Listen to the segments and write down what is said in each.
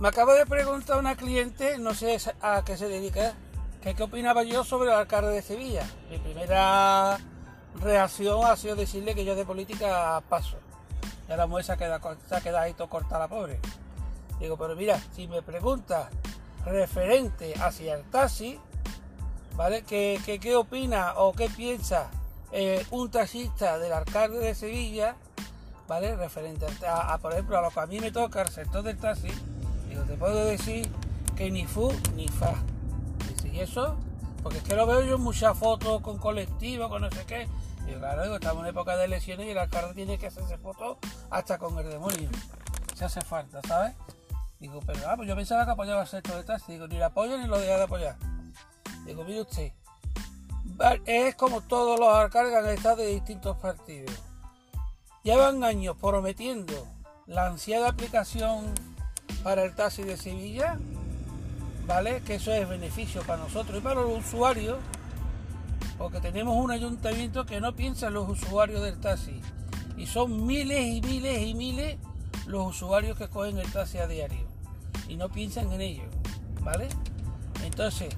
Me acaba de preguntar una cliente, no sé a qué se dedica, que qué opinaba yo sobre el alcalde de Sevilla. Mi primera reacción ha sido decirle que yo de política paso. Ya la mujer se ha quedado, se ha quedado ahí todo corta la pobre. Digo, pero mira, si me preguntas referente hacia el taxi, ¿vale? ¿Qué, qué, opina o qué piensa eh, un taxista del alcalde de Sevilla, ¿vale? Referente a, por ejemplo, a lo que a mí me toca, el sector del taxi, te puedo decir que ni fu ni fa. ¿y eso? Porque es que lo veo yo en muchas fotos con colectivos, con no sé qué. Y claro, estamos en época de elecciones y el alcalde tiene que hacerse fotos hasta con el demonio. Se hace falta, ¿sabes? Digo, pero ah, pues yo pensaba que apoyaba el sector de taxi. Digo, ni lo apoyo ni lo deja de apoyar. Digo, mire usted, es como todos los alcaldes de distintos partidos. Llevan años prometiendo la ansiada aplicación para el taxi de Sevilla, ¿vale? Que eso es beneficio para nosotros y para los usuarios, porque tenemos un ayuntamiento que no piensa en los usuarios del taxi. Y son miles y miles y miles los usuarios que cogen el taxi a diario. Y no piensan en ello, ¿vale? Entonces,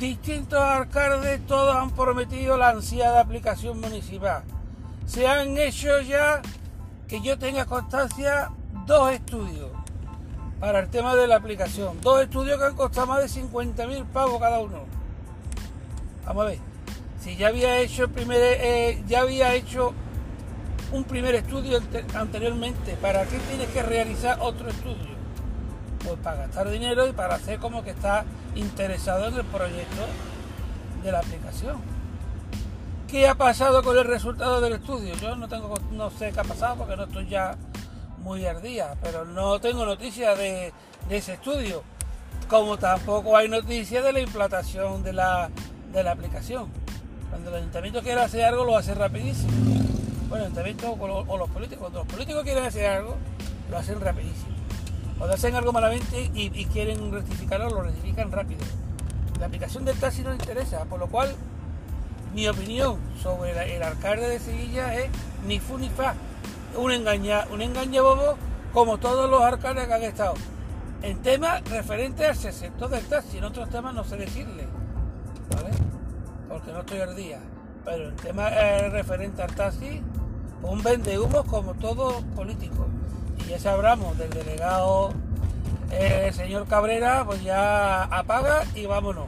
distintos alcaldes todos han prometido la ansiada aplicación municipal. Se han hecho ya, que yo tenga constancia, dos estudios para el tema de la aplicación. Dos estudios que han costado más de 50.000 pavos cada uno. Vamos a ver. Si ya había hecho el primer, eh, ya había hecho un primer estudio anteriormente, ¿para qué tienes que realizar otro estudio? Pues para gastar dinero y para hacer como que está interesado en el proyecto de la aplicación. ¿Qué ha pasado con el resultado del estudio? Yo no tengo, no sé qué ha pasado porque no estoy ya muy al día, pero no tengo noticia de, ese estudio, como tampoco hay noticia de la implantación de la, de la aplicación. Cuando el ayuntamiento quiere hacer algo, lo hace rapidísimo. Bueno, el o los políticos, cuando los políticos quieren hacer algo, lo hacen rapidísimo. Cuando hacen algo malamente y, quieren rectificarlo, lo rectifican rápido. La aplicación del taxi no interesa, por lo cual mi opinión sobre el, alcalde de Sevilla es ni fu ni fa. Un engaña, un engaña como todos los alcaldes que han estado. En temas referentes al sector del taxi, en otros temas no sé decirle. Porque no estoy al día. Pero en temas eh, referentes al taxi, un vende humos como todos políticos ya sabramos del delegado el señor Cabrera, pues ya apaga y vámonos.